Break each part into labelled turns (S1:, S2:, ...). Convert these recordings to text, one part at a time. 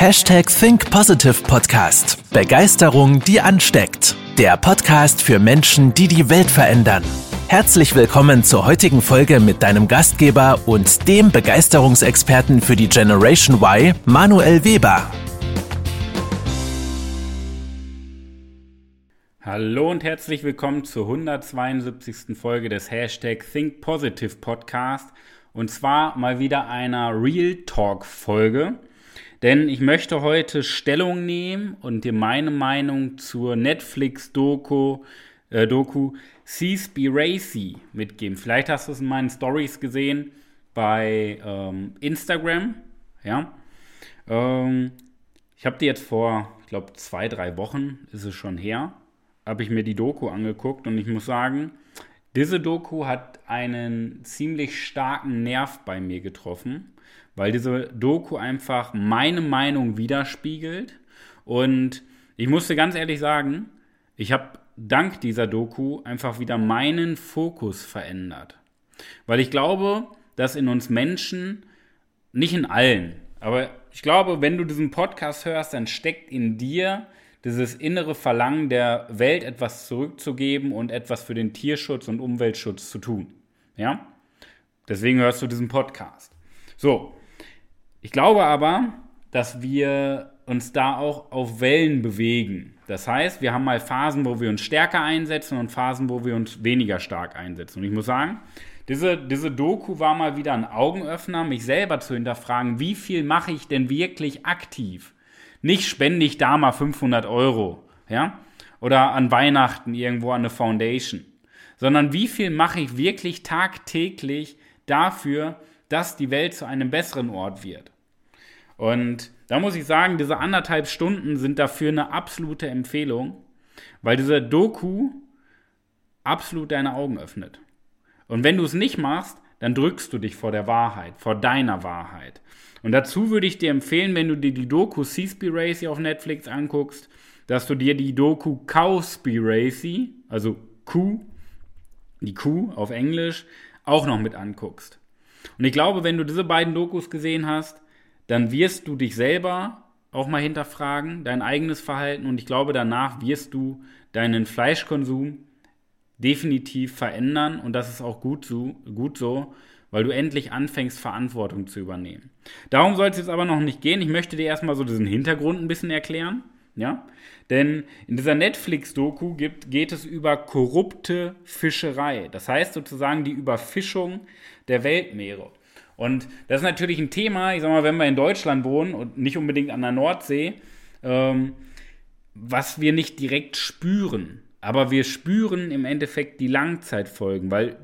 S1: Hashtag Think Positive Podcast. Begeisterung, die ansteckt. Der Podcast für Menschen, die die Welt verändern. Herzlich willkommen zur heutigen Folge mit deinem Gastgeber und dem Begeisterungsexperten für die Generation Y, Manuel Weber.
S2: Hallo und herzlich willkommen zur 172. Folge des Hashtag Think Positive Podcast. Und zwar mal wieder einer Real Talk Folge. Denn ich möchte heute Stellung nehmen und dir meine Meinung zur Netflix-Doku äh, Doku Seaspiracy mitgeben. Vielleicht hast du es in meinen Stories gesehen bei ähm, Instagram. Ja. Ähm, ich habe die jetzt vor, ich glaube, zwei, drei Wochen ist es schon her, habe ich mir die Doku angeguckt und ich muss sagen, diese Doku hat einen ziemlich starken Nerv bei mir getroffen weil diese Doku einfach meine Meinung widerspiegelt. Und ich musste ganz ehrlich sagen, ich habe dank dieser Doku einfach wieder meinen Fokus verändert. Weil ich glaube, dass in uns Menschen, nicht in allen, aber ich glaube, wenn du diesen Podcast hörst, dann steckt in dir dieses innere Verlangen der Welt etwas zurückzugeben und etwas für den Tierschutz und Umweltschutz zu tun. Ja? Deswegen hörst du diesen Podcast. So, ich glaube aber, dass wir uns da auch auf Wellen bewegen. Das heißt, wir haben mal Phasen, wo wir uns stärker einsetzen und Phasen, wo wir uns weniger stark einsetzen. Und ich muss sagen, diese, diese Doku war mal wieder ein Augenöffner, mich selber zu hinterfragen, wie viel mache ich denn wirklich aktiv? Nicht spende ich da mal 500 Euro, ja? Oder an Weihnachten irgendwo an eine Foundation. Sondern wie viel mache ich wirklich tagtäglich dafür, dass die Welt zu einem besseren Ort wird. Und da muss ich sagen, diese anderthalb Stunden sind dafür eine absolute Empfehlung, weil diese Doku absolut deine Augen öffnet. Und wenn du es nicht machst, dann drückst du dich vor der Wahrheit, vor deiner Wahrheit. Und dazu würde ich dir empfehlen, wenn du dir die Doku Seaspiracy auf Netflix anguckst, dass du dir die Doku Cowspiracy, also Kuh, die Kuh auf Englisch, auch noch mit anguckst. Und ich glaube, wenn du diese beiden Dokus gesehen hast, dann wirst du dich selber auch mal hinterfragen, dein eigenes Verhalten und ich glaube, danach wirst du deinen Fleischkonsum definitiv verändern und das ist auch gut so, gut so, weil du endlich anfängst, Verantwortung zu übernehmen. Darum soll es jetzt aber noch nicht gehen. Ich möchte dir erstmal so diesen Hintergrund ein bisschen erklären. Ja? Denn in dieser Netflix-Doku geht es über korrupte Fischerei. Das heißt sozusagen die Überfischung der Weltmeere. Und das ist natürlich ein Thema, ich sag mal, wenn wir in Deutschland wohnen und nicht unbedingt an der Nordsee, ähm, was wir nicht direkt spüren. Aber wir spüren im Endeffekt die Langzeitfolgen, weil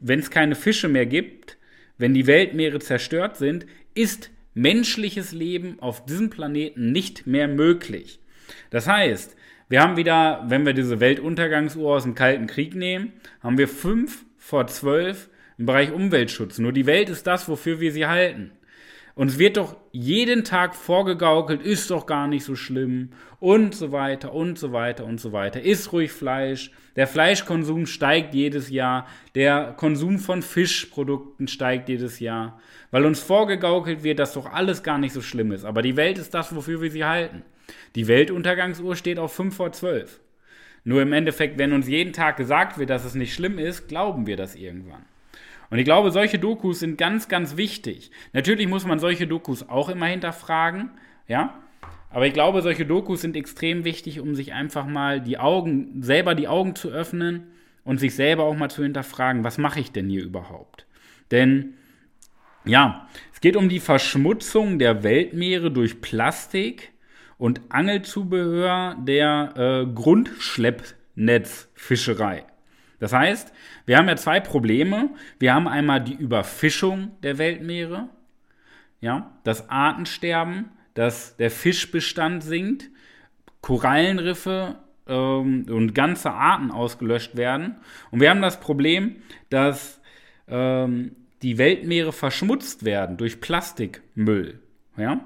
S2: wenn es keine Fische mehr gibt, wenn die Weltmeere zerstört sind, ist menschliches Leben auf diesem Planeten nicht mehr möglich. Das heißt, wir haben wieder, wenn wir diese Weltuntergangsuhr aus dem Kalten Krieg nehmen, haben wir fünf vor zwölf im Bereich Umweltschutz. Nur die Welt ist das, wofür wir sie halten. Und es wird doch jeden Tag vorgegaukelt, ist doch gar nicht so schlimm und so weiter und so weiter und so weiter. Ist ruhig Fleisch. Der Fleischkonsum steigt jedes Jahr. Der Konsum von Fischprodukten steigt jedes Jahr. Weil uns vorgegaukelt wird, dass doch alles gar nicht so schlimm ist. Aber die Welt ist das, wofür wir sie halten. Die Weltuntergangsuhr steht auf 5 vor 12. Nur im Endeffekt, wenn uns jeden Tag gesagt wird, dass es nicht schlimm ist, glauben wir das irgendwann. Und ich glaube, solche Dokus sind ganz, ganz wichtig. Natürlich muss man solche Dokus auch immer hinterfragen, ja. Aber ich glaube, solche Dokus sind extrem wichtig, um sich einfach mal die Augen, selber die Augen zu öffnen und sich selber auch mal zu hinterfragen, was mache ich denn hier überhaupt? Denn ja, es geht um die Verschmutzung der Weltmeere durch Plastik und Angelzubehör der äh, Grundschleppnetzfischerei. Das heißt, wir haben ja zwei Probleme. Wir haben einmal die Überfischung der Weltmeere, ja, das Artensterben, dass der Fischbestand sinkt, Korallenriffe ähm, und ganze Arten ausgelöscht werden. Und wir haben das Problem, dass ähm, die Weltmeere verschmutzt werden durch Plastikmüll. Ja?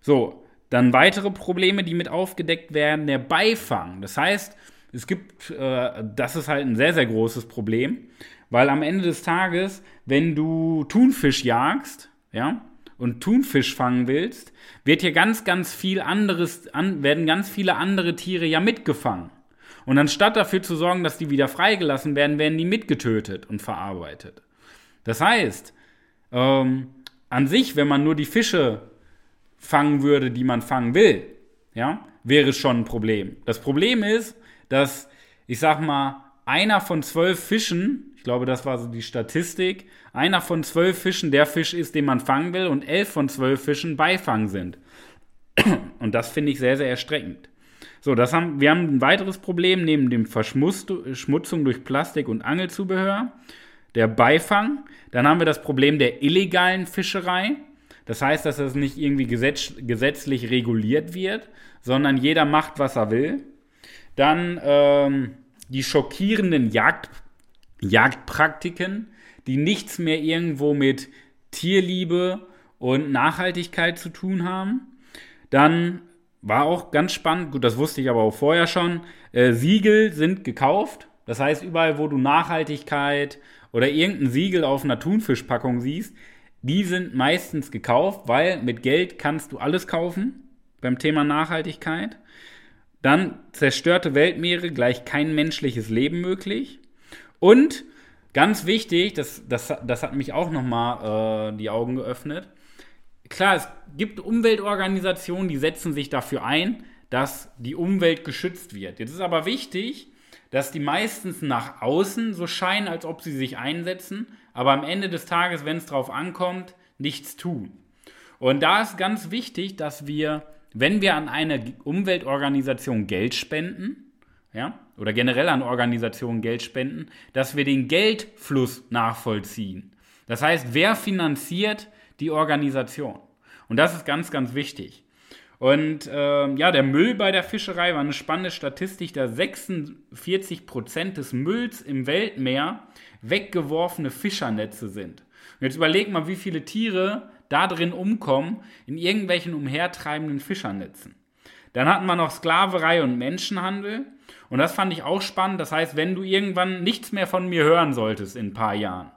S2: So, dann weitere Probleme, die mit aufgedeckt werden, der Beifang. Das heißt, es gibt, äh, das ist halt ein sehr, sehr großes Problem, weil am Ende des Tages, wenn du Thunfisch jagst, ja, und Thunfisch fangen willst, wird hier ganz, ganz viel anderes, an, werden ganz viele andere Tiere ja mitgefangen. Und anstatt dafür zu sorgen, dass die wieder freigelassen werden, werden die mitgetötet und verarbeitet. Das heißt, ähm, an sich, wenn man nur die Fische fangen würde, die man fangen will, ja, wäre schon ein Problem. Das Problem ist, dass, ich sag mal, einer von zwölf Fischen, ich glaube, das war so die Statistik, einer von zwölf Fischen der Fisch ist, den man fangen will, und elf von zwölf Fischen Beifang sind. Und das finde ich sehr, sehr erstreckend. So, das haben, wir haben ein weiteres Problem neben dem Verschmutzung durch Plastik und Angelzubehör, der Beifang. Dann haben wir das Problem der illegalen Fischerei. Das heißt, dass das nicht irgendwie gesetz, gesetzlich reguliert wird, sondern jeder macht, was er will. Dann ähm, die schockierenden Jagd, Jagdpraktiken, die nichts mehr irgendwo mit Tierliebe und Nachhaltigkeit zu tun haben. Dann war auch ganz spannend, gut, das wusste ich aber auch vorher schon, äh, Siegel sind gekauft. Das heißt, überall, wo du Nachhaltigkeit oder irgendein Siegel auf einer Thunfischpackung siehst, die sind meistens gekauft, weil mit Geld kannst du alles kaufen beim Thema Nachhaltigkeit. Dann zerstörte Weltmeere gleich kein menschliches Leben möglich. Und ganz wichtig, das, das, das hat mich auch nochmal äh, die Augen geöffnet. Klar, es gibt Umweltorganisationen, die setzen sich dafür ein, dass die Umwelt geschützt wird. Jetzt ist aber wichtig, dass die meistens nach außen so scheinen, als ob sie sich einsetzen, aber am Ende des Tages, wenn es drauf ankommt, nichts tun. Und da ist ganz wichtig, dass wir wenn wir an eine Umweltorganisation Geld spenden, ja, oder generell an Organisationen Geld spenden, dass wir den Geldfluss nachvollziehen. Das heißt, wer finanziert die Organisation? Und das ist ganz, ganz wichtig. Und äh, ja, der Müll bei der Fischerei war eine spannende Statistik, da 46 Prozent des Mülls im Weltmeer weggeworfene Fischernetze sind. Und jetzt überleg mal, wie viele Tiere da drin umkommen, in irgendwelchen umhertreibenden Fischernetzen. Dann hatten wir noch Sklaverei und Menschenhandel. Und das fand ich auch spannend. Das heißt, wenn du irgendwann nichts mehr von mir hören solltest in ein paar Jahren,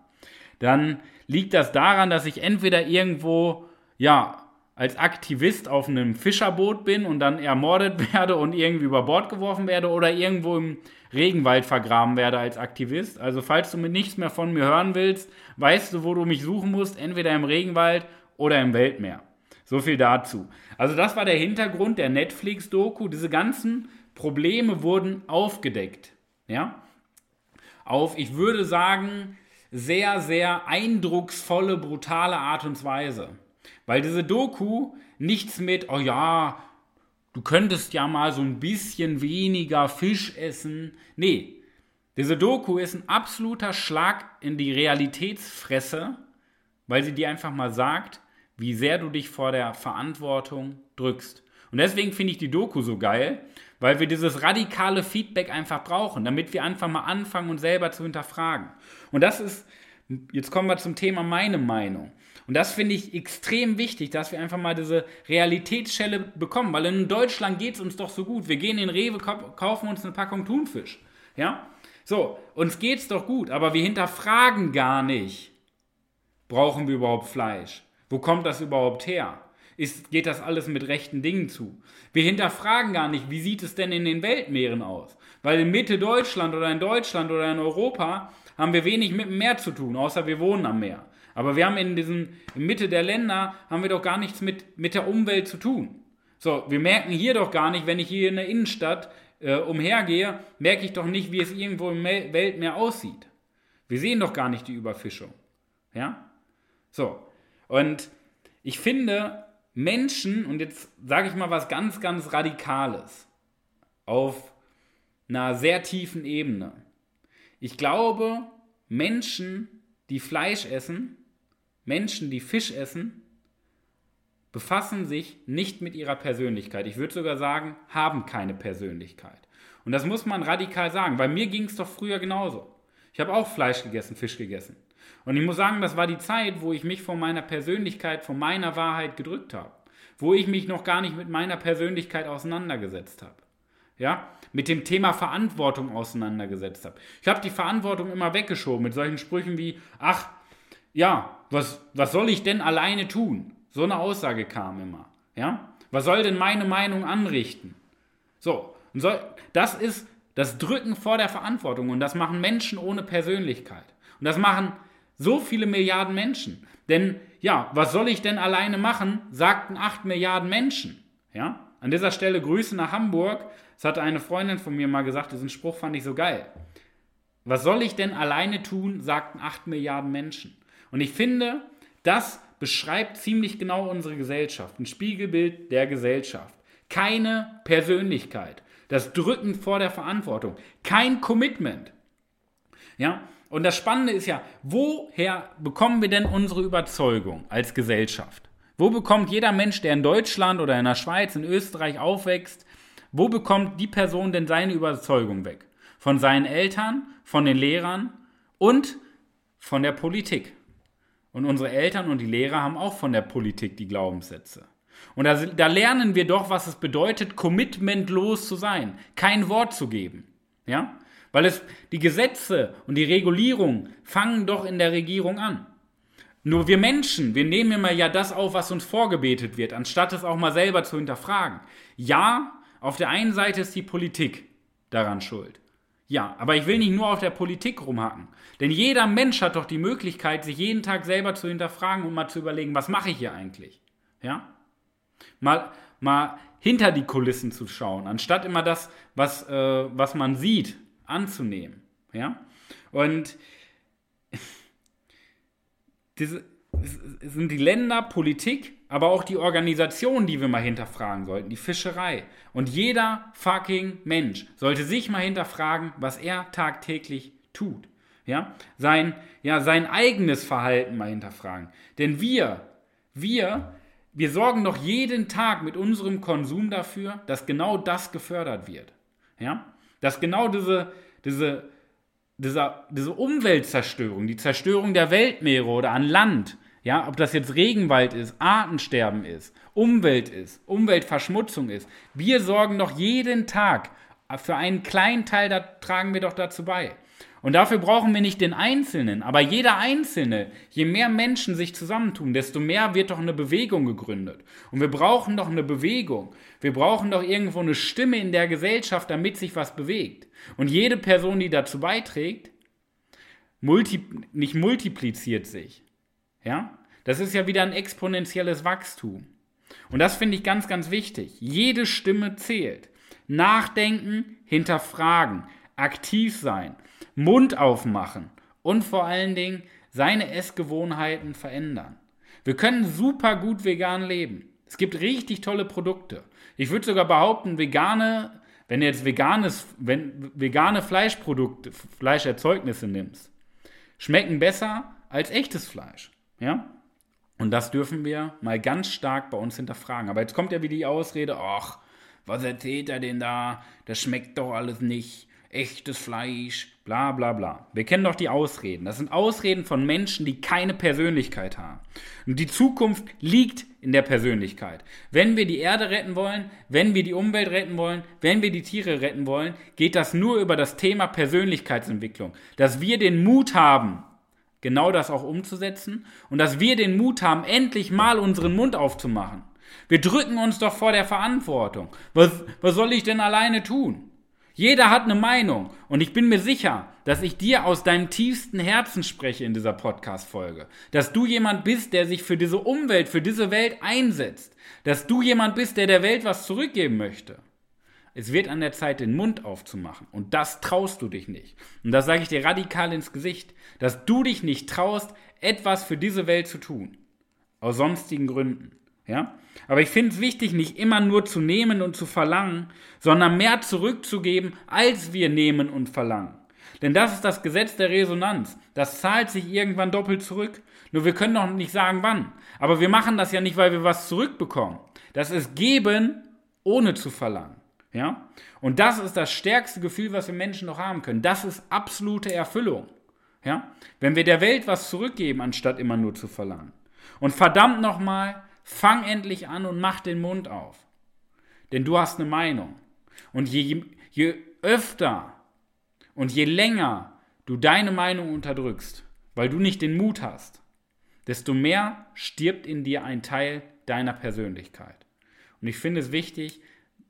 S2: dann liegt das daran, dass ich entweder irgendwo, ja, als Aktivist auf einem Fischerboot bin und dann ermordet werde und irgendwie über Bord geworfen werde oder irgendwo im Regenwald vergraben werde als Aktivist. Also falls du mit nichts mehr von mir hören willst, weißt du, wo du mich suchen musst, entweder im Regenwald oder im Weltmeer. So viel dazu. Also das war der Hintergrund der Netflix-Doku. Diese ganzen Probleme wurden aufgedeckt. Ja? Auf, ich würde sagen, sehr, sehr eindrucksvolle, brutale Art und Weise. Weil diese Doku nichts mit, oh ja, du könntest ja mal so ein bisschen weniger Fisch essen. Nee, diese Doku ist ein absoluter Schlag in die Realitätsfresse, weil sie dir einfach mal sagt, wie sehr du dich vor der Verantwortung drückst. Und deswegen finde ich die Doku so geil, weil wir dieses radikale Feedback einfach brauchen, damit wir einfach mal anfangen, uns selber zu hinterfragen. Und das ist, jetzt kommen wir zum Thema meine Meinung. Und das finde ich extrem wichtig, dass wir einfach mal diese Realitätsschelle bekommen, weil in Deutschland geht es uns doch so gut. Wir gehen in Rewe, kaufen uns eine Packung Thunfisch. Ja? So, uns geht es doch gut, aber wir hinterfragen gar nicht, brauchen wir überhaupt Fleisch? Wo kommt das überhaupt her? Ist, geht das alles mit rechten Dingen zu? Wir hinterfragen gar nicht, wie sieht es denn in den Weltmeeren aus? Weil in Mitte Deutschland oder in Deutschland oder in Europa haben wir wenig mit dem Meer zu tun, außer wir wohnen am Meer. Aber wir haben in diesen in Mitte der Länder haben wir doch gar nichts mit, mit der Umwelt zu tun. So, wir merken hier doch gar nicht, wenn ich hier in der Innenstadt äh, umhergehe, merke ich doch nicht, wie es irgendwo im Weltmeer aussieht. Wir sehen doch gar nicht die Überfischung. Ja? So, und ich finde, Menschen, und jetzt sage ich mal was ganz, ganz Radikales, auf einer sehr tiefen Ebene. Ich glaube, Menschen, die Fleisch essen, Menschen, die Fisch essen, befassen sich nicht mit ihrer Persönlichkeit. Ich würde sogar sagen, haben keine Persönlichkeit. Und das muss man radikal sagen. Bei mir ging es doch früher genauso. Ich habe auch Fleisch gegessen, Fisch gegessen. Und ich muss sagen, das war die Zeit, wo ich mich von meiner Persönlichkeit, von meiner Wahrheit gedrückt habe. Wo ich mich noch gar nicht mit meiner Persönlichkeit auseinandergesetzt habe. Ja, mit dem Thema Verantwortung auseinandergesetzt habe. Ich habe die Verantwortung immer weggeschoben mit solchen Sprüchen wie, ach, ja, was, was soll ich denn alleine tun? So eine Aussage kam immer. Ja? Was soll denn meine Meinung anrichten? So, soll, das ist das Drücken vor der Verantwortung und das machen Menschen ohne Persönlichkeit. Und das machen so viele Milliarden Menschen. Denn ja, was soll ich denn alleine machen, sagten 8 Milliarden Menschen. Ja? An dieser Stelle Grüße nach Hamburg. Das hatte eine Freundin von mir mal gesagt, diesen Spruch fand ich so geil. Was soll ich denn alleine tun, sagten 8 Milliarden Menschen. Und ich finde, das beschreibt ziemlich genau unsere Gesellschaft, ein Spiegelbild der Gesellschaft. Keine Persönlichkeit, das Drücken vor der Verantwortung, kein Commitment. Ja, und das Spannende ist ja, woher bekommen wir denn unsere Überzeugung als Gesellschaft? Wo bekommt jeder Mensch, der in Deutschland oder in der Schweiz, in Österreich aufwächst, wo bekommt die Person denn seine Überzeugung weg? Von seinen Eltern, von den Lehrern und von der Politik. Und unsere Eltern und die Lehrer haben auch von der Politik die Glaubenssätze. Und da, da lernen wir doch, was es bedeutet, commitmentlos zu sein, kein Wort zu geben. Ja? Weil es die Gesetze und die Regulierung fangen doch in der Regierung an. Nur wir Menschen, wir nehmen immer ja das auf, was uns vorgebetet wird, anstatt es auch mal selber zu hinterfragen. Ja, auf der einen Seite ist die Politik daran schuld. Ja, aber ich will nicht nur auf der Politik rumhacken. Denn jeder Mensch hat doch die Möglichkeit, sich jeden Tag selber zu hinterfragen und mal zu überlegen, was mache ich hier eigentlich? Ja? Mal, mal hinter die Kulissen zu schauen, anstatt immer das, was, äh, was man sieht, anzunehmen. Ja? Und diese, es sind die Länder, Politik, aber auch die Organisation, die wir mal hinterfragen sollten, die Fischerei. Und jeder fucking Mensch sollte sich mal hinterfragen, was er tagtäglich tut. Ja? Sein, ja, sein eigenes Verhalten mal hinterfragen. Denn wir, wir, wir sorgen doch jeden Tag mit unserem Konsum dafür, dass genau das gefördert wird. Ja? Dass genau diese, diese, diese, diese Umweltzerstörung, die Zerstörung der Weltmeere oder an Land, ja, ob das jetzt Regenwald ist, Artensterben ist, Umwelt ist, Umweltverschmutzung ist. Wir sorgen doch jeden Tag für einen kleinen Teil, da tragen wir doch dazu bei. Und dafür brauchen wir nicht den Einzelnen, aber jeder Einzelne, je mehr Menschen sich zusammentun, desto mehr wird doch eine Bewegung gegründet. Und wir brauchen doch eine Bewegung. Wir brauchen doch irgendwo eine Stimme in der Gesellschaft, damit sich was bewegt. Und jede Person, die dazu beiträgt, multi nicht multipliziert sich. Ja? Das ist ja wieder ein exponentielles Wachstum. Und das finde ich ganz, ganz wichtig. Jede Stimme zählt. Nachdenken, hinterfragen, aktiv sein, Mund aufmachen und vor allen Dingen seine Essgewohnheiten verändern. Wir können super gut vegan leben. Es gibt richtig tolle Produkte. Ich würde sogar behaupten, vegane, wenn du jetzt veganes, wenn, vegane Fleischprodukte, Fleischerzeugnisse nimmst, schmecken besser als echtes Fleisch. Ja? Und das dürfen wir mal ganz stark bei uns hinterfragen. Aber jetzt kommt ja wieder die Ausrede, ach, was erzählt er denn da? Das schmeckt doch alles nicht echtes Fleisch, bla bla bla. Wir kennen doch die Ausreden. Das sind Ausreden von Menschen, die keine Persönlichkeit haben. Und die Zukunft liegt in der Persönlichkeit. Wenn wir die Erde retten wollen, wenn wir die Umwelt retten wollen, wenn wir die Tiere retten wollen, geht das nur über das Thema Persönlichkeitsentwicklung. Dass wir den Mut haben, genau das auch umzusetzen und dass wir den Mut haben, endlich mal unseren Mund aufzumachen. Wir drücken uns doch vor der Verantwortung. Was, was soll ich denn alleine tun? Jeder hat eine Meinung und ich bin mir sicher, dass ich dir aus deinem tiefsten Herzen spreche in dieser Podcast-Folge. Dass du jemand bist, der sich für diese Umwelt, für diese Welt einsetzt. Dass du jemand bist, der der Welt was zurückgeben möchte. Es wird an der Zeit, den Mund aufzumachen. Und das traust du dich nicht. Und das sage ich dir radikal ins Gesicht, dass du dich nicht traust, etwas für diese Welt zu tun. Aus sonstigen Gründen. Ja? Aber ich finde es wichtig, nicht immer nur zu nehmen und zu verlangen, sondern mehr zurückzugeben, als wir nehmen und verlangen. Denn das ist das Gesetz der Resonanz. Das zahlt sich irgendwann doppelt zurück. Nur wir können noch nicht sagen, wann. Aber wir machen das ja nicht, weil wir was zurückbekommen. Das ist geben, ohne zu verlangen. Ja? Und das ist das stärkste Gefühl, was wir Menschen noch haben können. Das ist absolute Erfüllung. Ja? Wenn wir der Welt was zurückgeben, anstatt immer nur zu verlangen. Und verdammt nochmal, Fang endlich an und mach den Mund auf. Denn du hast eine Meinung. Und je, je öfter und je länger du deine Meinung unterdrückst, weil du nicht den Mut hast, desto mehr stirbt in dir ein Teil deiner Persönlichkeit. Und ich finde es wichtig,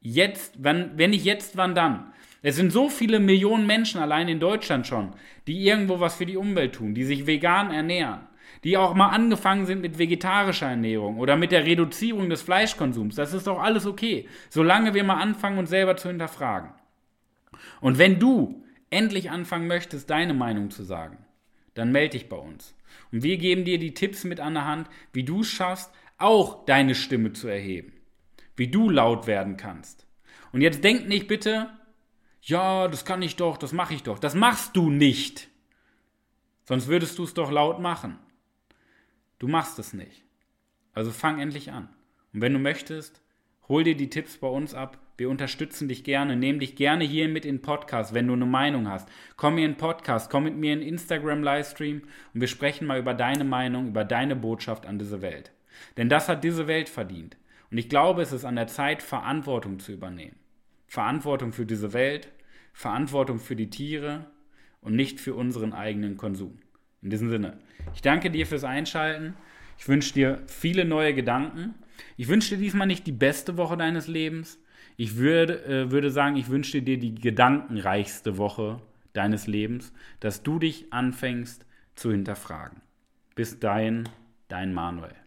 S2: jetzt, wenn, wenn nicht jetzt, wann dann? Es sind so viele Millionen Menschen allein in Deutschland schon, die irgendwo was für die Umwelt tun, die sich vegan ernähren, die auch mal angefangen sind mit vegetarischer Ernährung oder mit der Reduzierung des Fleischkonsums. Das ist doch alles okay, solange wir mal anfangen, uns selber zu hinterfragen. Und wenn du endlich anfangen möchtest, deine Meinung zu sagen, dann melde dich bei uns. Und wir geben dir die Tipps mit an der Hand, wie du es schaffst, auch deine Stimme zu erheben. Wie du laut werden kannst. Und jetzt denk nicht bitte, ja, das kann ich doch, das mache ich doch. Das machst du nicht. Sonst würdest du es doch laut machen. Du machst es nicht. Also fang endlich an. Und wenn du möchtest, hol dir die Tipps bei uns ab. Wir unterstützen dich gerne. Nehm dich gerne hier mit in Podcast, wenn du eine Meinung hast. Komm mir in Podcast, komm mit mir in Instagram-Livestream und wir sprechen mal über deine Meinung, über deine Botschaft an diese Welt. Denn das hat diese Welt verdient. Und ich glaube, es ist an der Zeit, Verantwortung zu übernehmen. Verantwortung für diese Welt, Verantwortung für die Tiere und nicht für unseren eigenen Konsum. In diesem Sinne, ich danke dir fürs Einschalten. Ich wünsche dir viele neue Gedanken. Ich wünsche dir diesmal nicht die beste Woche deines Lebens. Ich würde, äh, würde sagen, ich wünsche dir die gedankenreichste Woche deines Lebens, dass du dich anfängst zu hinterfragen. Bis dahin, dein Manuel.